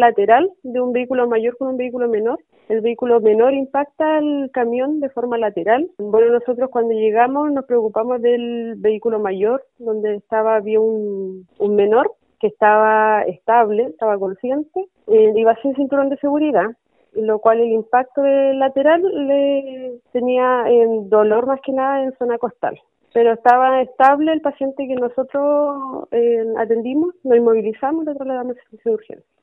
lateral de un vehículo mayor con un vehículo menor. El vehículo menor impacta al camión de forma lateral. Bueno, nosotros cuando llegamos nos preocupamos del vehículo mayor, donde estaba había un, un menor que estaba estable, estaba consciente, eh, iba sin cinturón de seguridad, lo cual el impacto del lateral le tenía en dolor más que nada en zona costal. Pero estaba estable el paciente que nosotros eh, atendimos, lo inmovilizamos y lo trasladamos a urgencia.